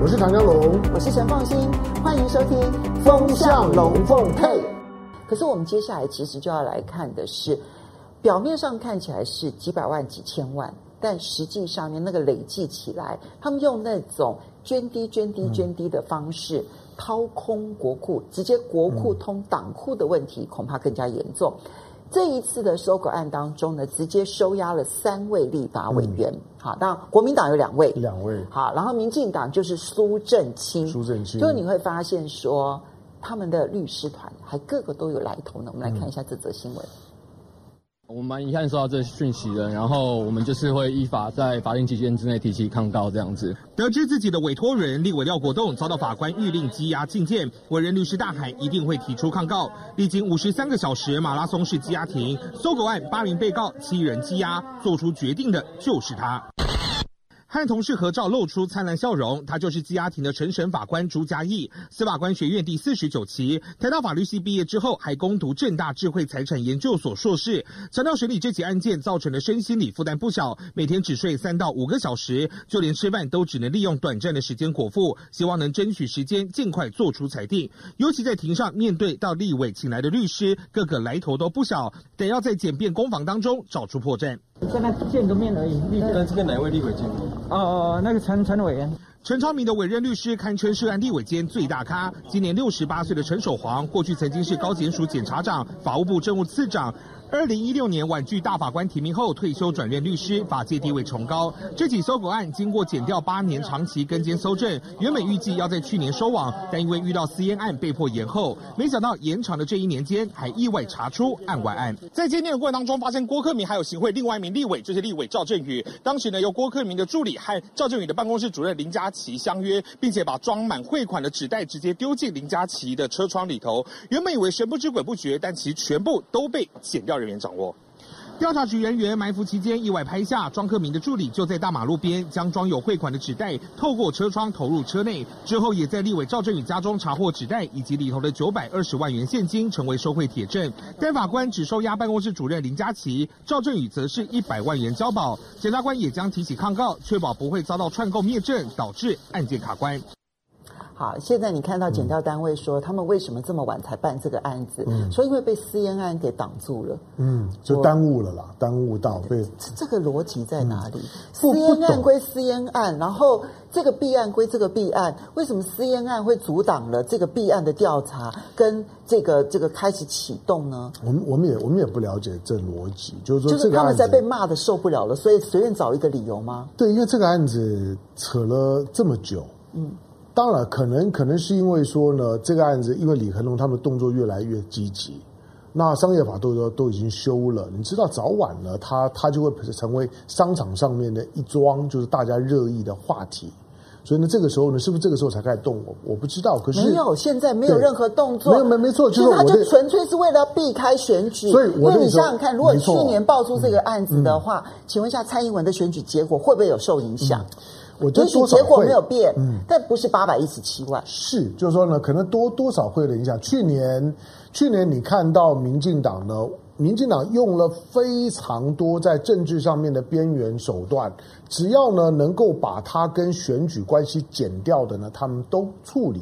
我是唐江龙，我是陈凤新，欢迎收听《风向龙凤配》。可是我们接下来其实就要来看的是，表面上看起来是几百万、几千万，但实际上面那个累计起来，他们用那种捐滴、捐滴、捐滴的方式。嗯掏空国库，直接国库通党库的问题恐怕更加严重。嗯、这一次的收购案当中呢，直接收押了三位立法委员。嗯、好，当然国民党有两位，两位。好，然后民进党就是苏正清，苏正清。就你会发现说，他们的律师团还个个都有来头呢。我们来看一下这则新闻。嗯我们一看收到这讯息的，然后我们就是会依法在法定期间之内提起抗告，这样子。得知自己的委托人立委廖国栋遭到法官谕令羁押禁见，委任律师大海一定会提出抗告。历经五十三个小时马拉松式羁押庭，搜狗案八名被告七人羁押，做出决定的就是他。和同事合照，露出灿烂笑容。他就是羁押庭的陈审法官朱家义，司法官学院第四十九期，台大法律系毕业之后，还攻读正大智慧财产研究所硕士。强调审理这起案件造成的身心理负担不小，每天只睡三到五个小时，就连吃饭都只能利用短暂的时间果腹。希望能争取时间，尽快做出裁定。尤其在庭上面对到立委请来的律师，个个来头都不小，得要在简便攻防当中找出破绽。现在见个面而已。但是跟哪位立委见过？哦哦，那个陈陈委员。陈昌明的委任律师堪称涉案立委间最大咖。今年六十八岁的陈守煌，过去曾经是高检署检察长、法务部政务次长。二零一六年婉拒大法官提名后退休转任律师，法界地位崇高。这起搜狗案经过减掉八年长期跟监搜证，原本预计要在去年收网，但因为遇到私烟案被迫延后。没想到延长的这一年间，还意外查出案外案。在鉴定的过程当中，发现郭克明还有行贿另外一名立委，就是立委赵振宇。当时呢，由郭克明的助理和赵振宇的办公室主任林佳琪相约，并且把装满汇款的纸袋直接丢进林佳琪的车窗里头。原本以为神不知鬼不觉，但其全部都被剪掉人员掌握。调查局人员埋伏期间，意外拍下庄克明的助理就在大马路边将装有汇款的纸袋透过车窗投入车内。之后，也在立委赵振宇家中查获纸袋以及里头的九百二十万元现金，成为收贿铁证。该法官只收押办公室主任林佳琪，赵振宇则是一百万元交保。检察官也将提起抗告，确保不会遭到串供灭证，导致案件卡关。好，现在你看到检调单位说，他们为什么这么晚才办这个案子？嗯，说因为被私烟案给挡住了。嗯，就耽误了啦，耽误到被。这个逻辑在哪里？嗯、私烟案归私烟案，然后这个弊案归这个弊案，为什么私烟案会阻挡了这个弊案的调查跟这个这个开始启动呢？我们我们也我们也不了解这逻辑，就是说，就是他们在被骂的受不了了，所以随便找一个理由吗？对，因为这个案子扯了这么久，嗯。当然，可能可能是因为说呢，这个案子因为李恒龙他们动作越来越积极，那商业法都都都已经修了，你知道早晚呢，他他就会成为商场上面的一桩就是大家热议的话题，所以呢，这个时候呢，是不是这个时候才开始动？我我不知道，可是没有，现在没有任何动作，没有没没错，就是他就纯粹是为了避开选举。所以我，因为你想想看，如果去年爆出这个案子的话，嗯、请问一下，蔡英文的选举结果会不会有受影响？嗯我觉得多少结果没有变，嗯，但不是八百一十七万，是，就是说呢，可能多多少会有影响。去年，去年你看到民进党呢，民进党用了非常多在政治上面的边缘手段，只要呢能够把它跟选举关系剪掉的呢，他们都处理。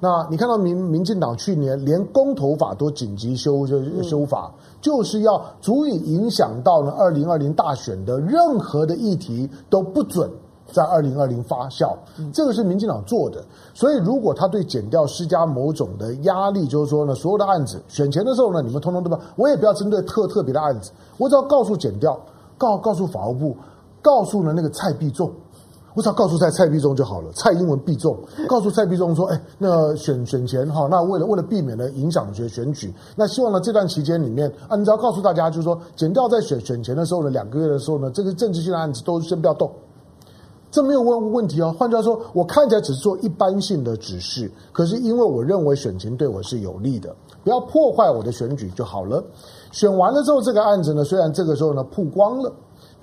那你看到民民进党去年连公投法都紧急修修修法，就是要足以影响到呢二零二零大选的任何的议题都不准。在二零二零发酵，这个是民进党做的。所以，如果他对减掉施加某种的压力，就是说呢，所有的案子选前的时候呢，你们通通对吧？我也不要针对特特别的案子，我只要告诉减掉，告告诉法务部，告诉了那个蔡必中，我只要告诉蔡蔡必中就好了。蔡英文必中，告诉蔡必中说，哎，那选选前哈，那为了为了避免呢影响选选举，那希望呢这段期间里面，啊，你只要告诉大家，就是说减掉在选选前的时候呢，两个月的时候呢，这个政治性的案子都先不要动。这没有问问题哦。换句话说，我看起来只是做一般性的指示，可是因为我认为选情对我是有利的，不要破坏我的选举就好了。选完了之后，这个案子呢，虽然这个时候呢曝光了，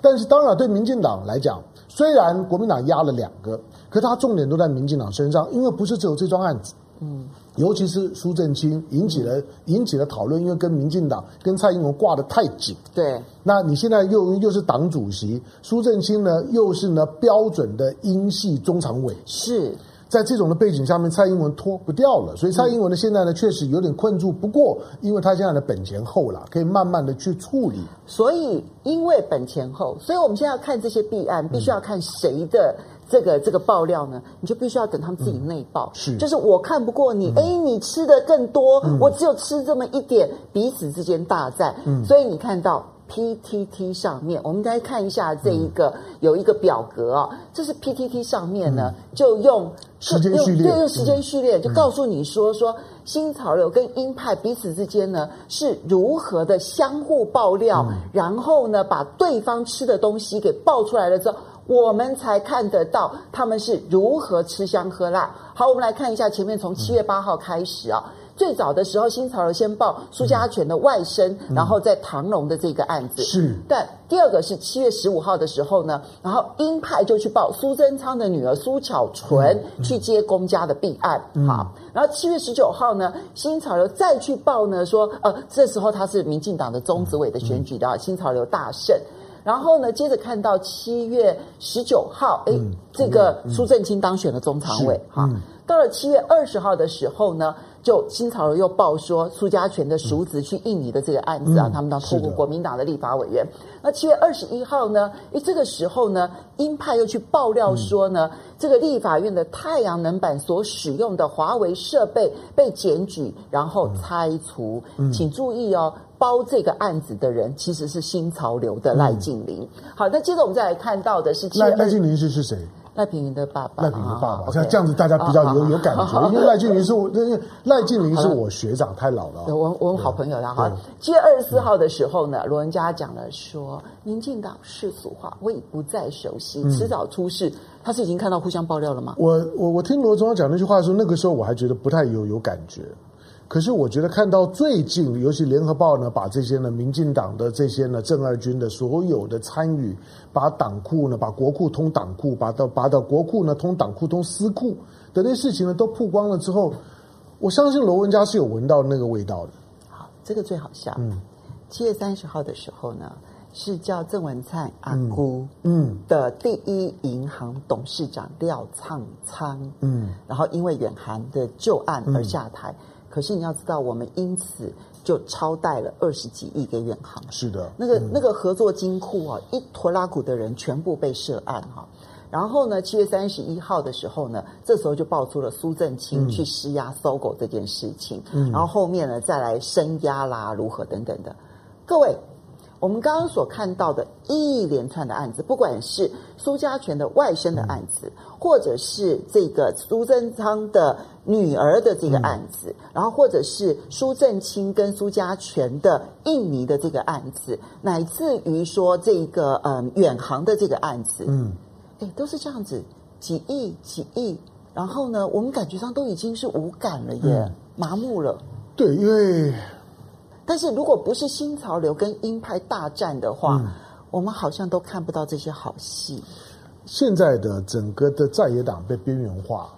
但是当然对民进党来讲，虽然国民党压了两个，可他重点都在民进党身上，因为不是只有这桩案子。嗯。尤其是苏正清引起了引起了讨论，因为跟民进党跟蔡英文挂得太紧。对，那你现在又又是党主席苏正清呢，又是呢标准的英系中常委。是，在这种的背景下面，蔡英文脱不掉了，所以蔡英文呢现在呢确实有点困住。不过，因为他现在的本钱厚了，可以慢慢的去处理。所以，因为本钱厚，所以我们现在要看这些弊案，必须要看谁的这个这个爆料呢？你就必须要等他们自己内爆。嗯、是，就是我看不过你，哎、嗯，你吃的更多，嗯、我只有吃这么一点，彼此之间大战。嗯，所以你看到。PTT 上面，我们来看一下这一个、嗯、有一个表格啊，这是 PTT 上面呢，嗯、就用时间序列，对，用时间序列、嗯、就告诉你说，说新潮流跟鹰派彼此之间呢是如何的相互爆料，嗯、然后呢把对方吃的东西给爆出来了之后，我们才看得到他们是如何吃香喝辣。好，我们来看一下前面从七月八号开始啊。最早的时候，新潮流先报苏家全的外甥，嗯、然后在唐龙的这个案子。是。但第二个是七月十五号的时候呢，然后鹰派就去报苏贞昌的女儿苏巧纯去接公家的弊案。嗯、好，然后七月十九号呢，新潮流再去报呢，说呃，这时候他是民进党的中执委的选举的、嗯、新潮流大胜。然后呢，接着看到七月十九号，哎，嗯、这个苏正清当选了中常委。哈、嗯，到了七月二十号的时候呢。就新潮流又报说苏家全的叔侄去印尼的这个案子啊，嗯、他们当透过国民党的立法委员。那七月二十一号呢？诶，这个时候呢，鹰派又去爆料说呢，嗯、这个立法院的太阳能板所使用的华为设备被检举，然后拆除。嗯、请注意哦，包这个案子的人其实是新潮流的赖静玲。嗯、好，那接着我们再来看到的是赖赖静玲是是谁？赖品妤的爸爸，赖品妤的爸爸，像这样子大家比较有有感觉，因为赖静云是我，因为赖静云是我学长，太老了。我我们好朋友了哈。七月二十四号的时候呢，罗文佳讲了说，民进党世俗化，我已不再熟悉，迟早出事。他是已经看到互相爆料了吗？我我我听罗中央讲那句话的时候，那个时候我还觉得不太有有感觉。可是我觉得看到最近，尤其联合报呢，把这些呢，民进党的这些呢，正二军的所有的参与，把党库呢，把国库通党库，把到把到国库呢通党库通私库的那些事情呢，都曝光了之后，我相信罗文嘉是有闻到那个味道的。好，这个最好笑。嗯，七月三十号的时候呢，是叫郑文灿阿姑嗯的第一银行董事长廖苍苍嗯，然后因为远韩的旧案而下台。嗯可是你要知道，我们因此就超贷了二十几亿给远航。是的，那个、嗯、那个合作金库啊，一拖拉股的人全部被涉案哈。然后呢，七月三十一号的时候呢，这时候就爆出了苏正清去施压 SOGO 这件事情。嗯，然后后面呢，再来升压啦，如何等等的，各位。我们刚刚所看到的一连串的案子，不管是苏家全的外甥的案子，或者是这个苏贞昌的女儿的这个案子，然后或者是苏正清跟苏家全的印尼的这个案子，乃至于说这个嗯远航的这个案子，嗯，哎，都是这样子，几亿几亿，然后呢，我们感觉上都已经是无感了耶，嗯、麻木了。对，因为。但是如果不是新潮流跟鹰派大战的话，嗯、我们好像都看不到这些好戏。现在的整个的在野党被边缘化，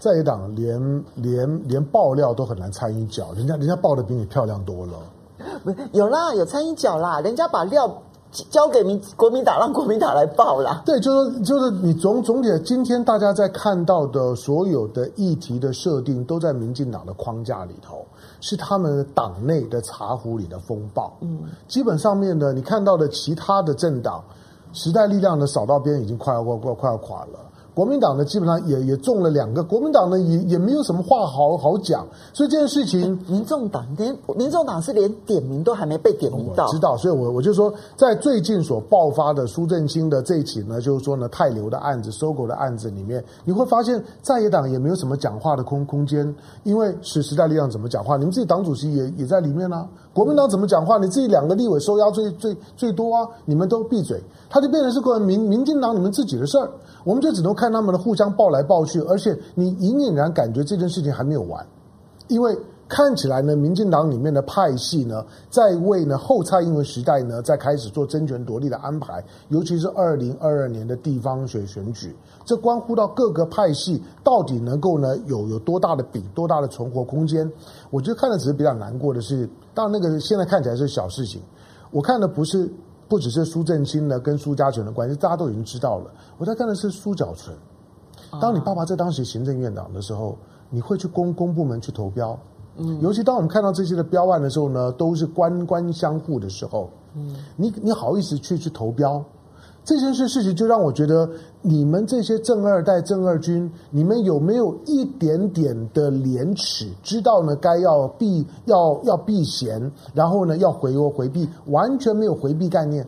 在野党连连连爆料都很难参一脚，人家人家爆的比你漂亮多了。不有啦，有参一脚啦，人家把料交给民国民党，让国民党来报啦。对，就是就是你总总体今天大家在看到的所有的议题的设定，都在民进党的框架里头。是他们党内的茶壶里的风暴，嗯，基本上面呢你看到的其他的政党，时代力量的扫到边已经快要快快要垮了。国民党呢，基本上也也中了两个，国民党呢也也没有什么话好好讲，所以这件事情，民众党连民众党是连点名都还没被点名到，我知道，所以我我就说，在最近所爆发的苏正清的这一起呢，就是说呢，泰流的案子、SOGO 的案子里面，你会发现在野党也没有什么讲话的空空间，因为是时代力量怎么讲话，你们自己党主席也也在里面啊，国民党怎么讲话，你自己两个立委受压最最最多啊，你们都闭嘴，他就变成是个民民进党你们自己的事儿。我们就只能看他们的互相抱来抱去，而且你隐隐然感觉这件事情还没有完，因为看起来呢，民进党里面的派系呢，在为呢后蔡英文时代呢，在开始做争权夺利的安排，尤其是二零二二年的地方选选举，这关乎到各个派系到底能够呢有有多大的饼，多大的存活空间。我觉得看的只是比较难过的是，当然那个现在看起来是小事情，我看的不是。不只是苏正清呢，跟苏家权的关系，大家都已经知道了。我在看的是苏巧纯，当你爸爸在当时行政院长的时候，你会去公公部门去投标。嗯，尤其当我们看到这些的标案的时候呢，都是官官相护的时候，嗯，你你好意思去去投标？这件事事情就让我觉得，你们这些正二代、正二军，你们有没有一点点的廉耻？知道呢，该要避要要避嫌，然后呢要回欧回避，完全没有回避概念。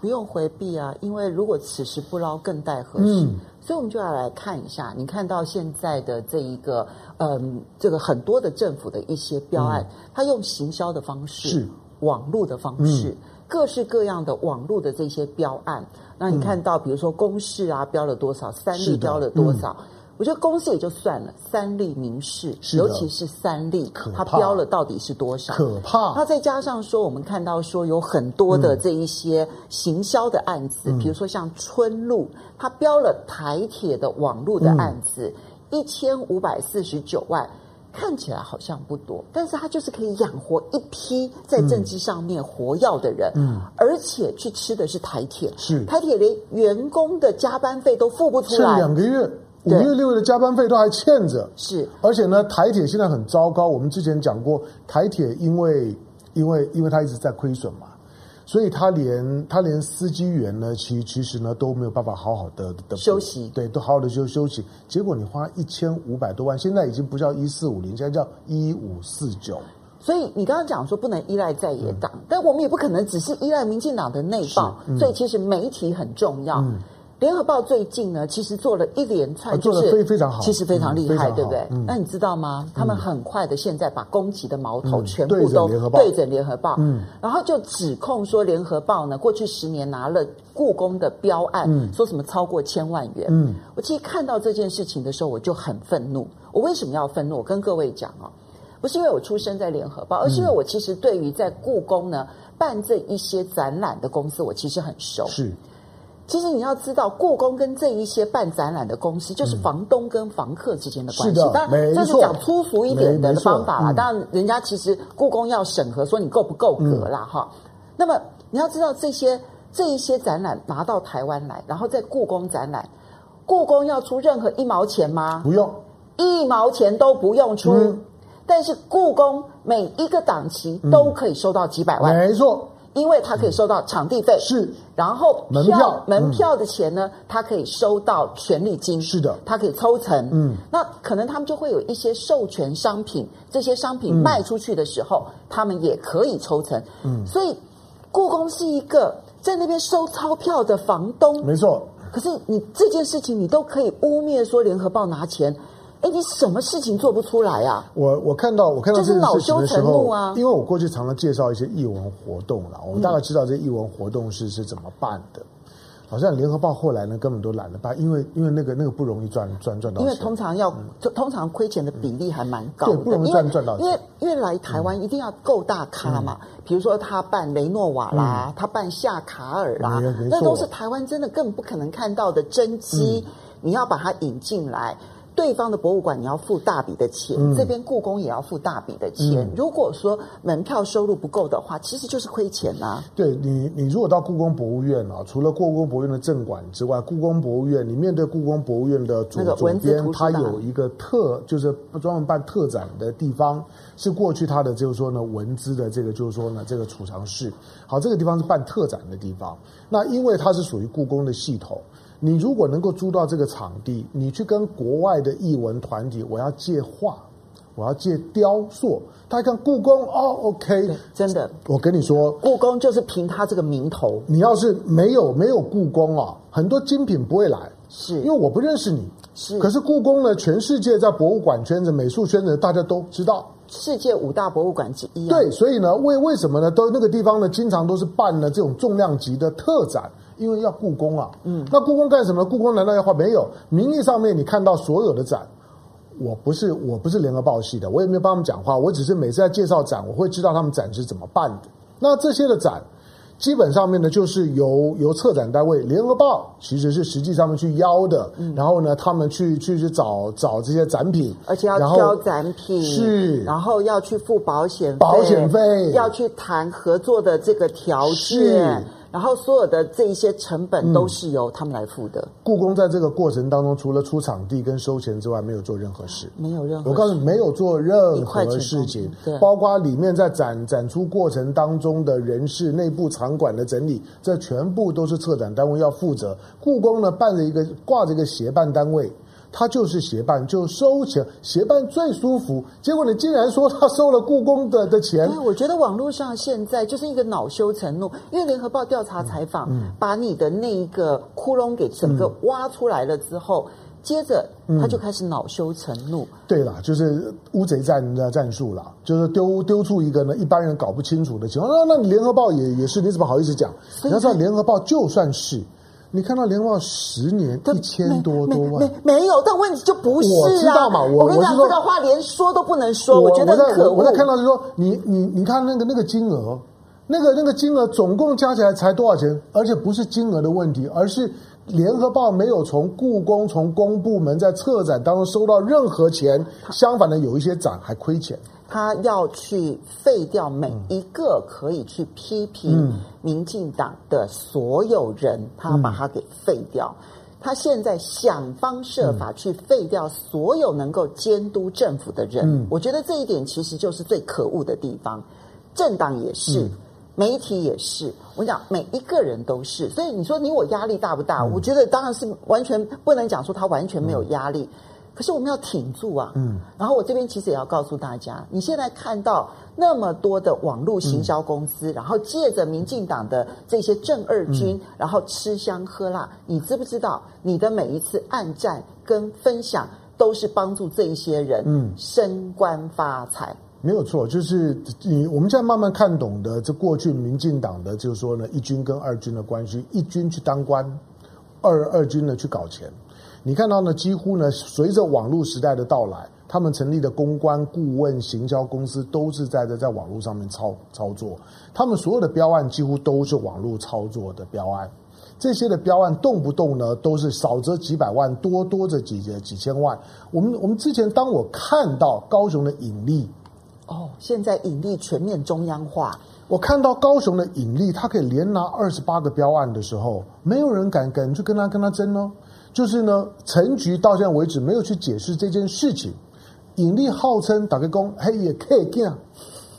不用回避啊，因为如果此时不捞，更待何时？嗯，所以我们就要来看一下，你看到现在的这一个，嗯，这个很多的政府的一些标案，嗯、它用行销的方式，是网络的方式，嗯、各式各样的网络的这些标案。那你看到，比如说公示啊，标了多少？三立标了多少？我觉得公司也就算了，三立民视，尤其是三立，它标了到底是多少？可怕！它再加上说，我们看到说有很多的这一些行销的案子，比如说像春露，它标了台铁的网络的案子，一千五百四十九万，看起来好像不多，但是他就是可以养活一批在政治上面活跃的人，嗯，而且去吃的是台铁，是。台铁连员工的加班费都付不出来，两个月。五月六月的加班费都还欠着，是，而且呢，台铁现在很糟糕。我们之前讲过，台铁因为因为因为它一直在亏损嘛，所以它连它连司机员呢，其其实呢都没有办法好好的的休息，对，都好好的休休息。结果你花一千五百多万，现在已经不叫一四五零，现在叫一五四九。所以你刚刚讲说不能依赖在野党，嗯、但我们也不可能只是依赖民进党的内报，嗯、所以其实媒体很重要。嗯联合报最近呢，其实做了一连串，做的非非常好，其实非常厉害，对不对？那你知道吗？他们很快的现在把攻击的矛头全部都对准联合报，嗯，然后就指控说联合报呢，过去十年拿了故宫的标案，说什么超过千万元。嗯，我其实看到这件事情的时候，我就很愤怒。我为什么要愤怒？我跟各位讲哦，不是因为我出生在联合报，而是因为我其实对于在故宫呢办这一些展览的公司，我其实很熟。是。其实你要知道，故宫跟这一些办展览的公司，就是房东跟房客之间的关系。是的，当然这是讲粗俗一点的方法啦。当然，人家其实故宫要审核，说你够不够格啦，哈。那么你要知道，这些这一些展览拿到台湾来，然后在故宫展览，故宫要出任何一毛钱吗？不用，一毛钱都不用出。但是故宫每一个档期都可以收到几百万。没错。因为他可以收到场地费，是，然后门票门票的钱呢，他可以收到权利金，是的，他可以抽成，嗯，那可能他们就会有一些授权商品，这些商品卖出去的时候，他们也可以抽成，嗯，所以故宫是一个在那边收钞票的房东，没错。可是你这件事情，你都可以污蔑说联合报拿钱。哎，你什么事情做不出来啊？我我看到我看到这件事情的时候啊，因为我过去常常介绍一些艺文活动啦，我们大概知道这些艺文活动是是怎么办的。好像联合报后来呢，根本都懒得办，因为因为那个那个不容易赚赚赚到钱，因为通常要通常亏钱的比例还蛮高的，对，不容易赚赚到钱。因为因为来台湾一定要够大咖嘛，比如说他办雷诺瓦啦，他办夏卡尔啦，那都是台湾真的根本不可能看到的真机，你要把它引进来。对方的博物馆你要付大笔的钱，嗯、这边故宫也要付大笔的钱。嗯、如果说门票收入不够的话，其实就是亏钱呐、啊。对你，你如果到故宫博物院啊，除了故宫博物院的正馆之外，故宫博物院你面对故宫博物院的左左边，它有一个特，就是专门办特展的地方，是过去它的就是说呢文资的这个就是说呢这个储藏室。好，这个地方是办特展的地方。那因为它是属于故宫的系统。你如果能够租到这个场地，你去跟国外的艺文团体，我要借画，我要借雕塑，大家看故宫哦，OK，真的，我跟你说，故宫就是凭它这个名头。你要是没有没有故宫啊，很多精品不会来，是因为我不认识你。是，可是故宫呢，全世界在博物馆圈子、美术圈子，大家都知道，世界五大博物馆之一啊。对，所以呢，为为什么呢？都那个地方呢，经常都是办了这种重量级的特展。因为要故宫啊，嗯，那故宫干什么？故宫难道要画？没有，名义上面你看到所有的展，我不是我不是联合报系的，我也没有帮他们讲话，我只是每次在介绍展，我会知道他们展是怎么办的。那这些的展，基本上面呢，就是由由策展单位联合报其实是实际上面去邀的，嗯、然后呢，他们去去去找找这些展品，而且要挑展品，是，然后要去付保险费，保险费，要去谈合作的这个条件。然后所有的这一些成本都是由他们来付的。故宫在这个过程当中，除了出场地跟收钱之外，没有做任何事，没有任何。我告诉你，没有做任何事情，对，包括里面在展展出过程当中的人事、内部场馆的整理，这全部都是策展单位要负责。故宫呢，办了一个挂着一个协办单位。他就是协办，就收钱，协办最舒服。结果你竟然说他收了故宫的的钱？对，我觉得网络上现在就是一个恼羞成怒，因为联合报调查采访，嗯嗯、把你的那一个窟窿给整个挖出来了之后，嗯、接着他就开始恼羞成怒。嗯、对啦，就是乌贼战的战术啦，就是丢丢出一个呢一般人搞不清楚的情况。那那你联合报也也是，你怎么好意思讲？你要知道联合报就算是。你看到联合报十年一千多多万，没没有，但问题就不是啊。我知道嘛，我我跟你讲，这个话连说都不能说。我觉得很可恶。我在看到是说，你你你看那个那个金额，那个那个金额总共加起来才多少钱？而且不是金额的问题，而是联合报没有从故宫从公部门在策展当中收到任何钱，相反的有一些展还亏钱。他要去废掉每一个可以去批评民进党的所有人，嗯、他要把他给废掉。他现在想方设法去废掉所有能够监督政府的人。嗯、我觉得这一点其实就是最可恶的地方。政党也是，嗯、媒体也是。我讲每一个人都是。所以你说你我压力大不大？嗯、我觉得当然是完全不能讲说他完全没有压力。嗯可是我们要挺住啊！嗯，然后我这边其实也要告诉大家，你现在看到那么多的网络行销公司，嗯、然后借着民进党的这些正二军，嗯、然后吃香喝辣，你知不知道？你的每一次暗战跟分享，都是帮助这一些人嗯升官发财。没有错，就是你我们现在慢慢看懂的，这过去民进党的就是说呢，一军跟二军的关系，一军去当官，二二军呢去搞钱。你看到呢？几乎呢，随着网络时代的到来，他们成立的公关、顾问、行销公司都是在在在网络上面操操作。他们所有的标案几乎都是网络操作的标案。这些的标案动不动呢，都是少则几百万，多多则几几千万。我们我们之前当我看到高雄的引力，哦，现在引力全面中央化。我看到高雄的引力，他可以连拿二十八个标案的时候，没有人敢敢去跟他跟他争哦。就是呢，陈局到现在为止没有去解释这件事情。引力号称打个工，嘿也可以干。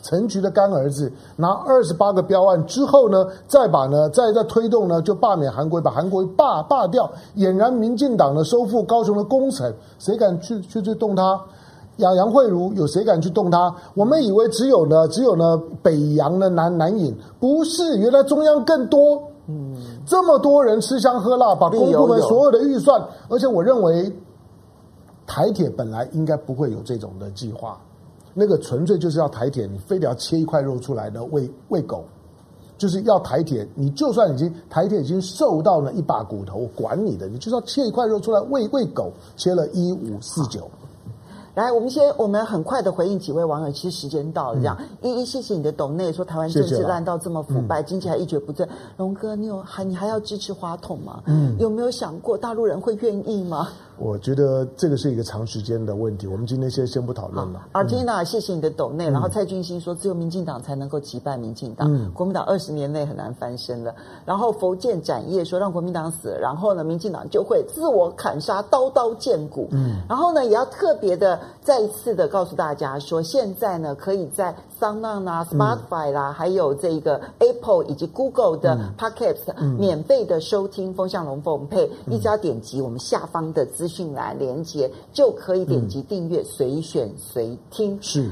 陈局的干儿子拿二十八个标案之后呢，再把呢再再推动呢，就罢免韩国，把韩国罢罢掉。俨然民进党呢收复高雄的工程，谁敢去去去动他？杨杨慧如有谁敢去动他？我们以为只有呢只有呢北洋的南南引，不是，原来中央更多。嗯，这么多人吃香喝辣，把公部门所有的预算，而且我认为台铁本来应该不会有这种的计划，那个纯粹就是要台铁，你非得要切一块肉出来的喂喂狗，就是要台铁，你就算已经台铁已经瘦到了一把骨头，管你的，你就是要切一块肉出来喂喂狗，切了一五四九。来，我们先，我们很快的回应几位网友。其实时间到了，这样一一谢谢你的董内，说台湾政治烂到这么腐败，经济还一蹶不振。龙哥，你有还你还要支持花筒吗？嗯，有没有想过大陆人会愿意吗？我觉得这个是一个长时间的问题，我们今天先先不讨论了。阿缇娜，谢谢你的抖内。然后蔡俊兴说，只有民进党才能够击败民进党，嗯、国民党二十年内很难翻身了。然后佛剑展业说，让国民党死了，然后呢，民进党就会自我砍杀，刀刀见骨。嗯，然后呢，也要特别的再一次的告诉大家说，现在呢，可以在 SoundOn 啊、Spotify 啦，嗯、还有这个 Apple 以及 Google 的 Podcast、嗯、免费的收听《风向龙凤配》，嗯、一家点击我们下方的资讯栏连接，就可以点击订阅，随选随听。是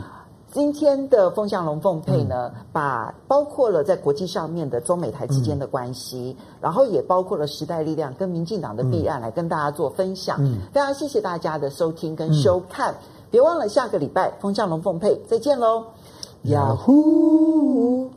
今天的《风向龙凤配》呢，嗯、把包括了在国际上面的中美台之间的关系，嗯、然后也包括了时代力量跟民进党的弊案，来跟大家做分享。嗯，非常谢谢大家的收听跟收看，嗯、别忘了下个礼拜《风向龙凤配》再见喽。呀呼！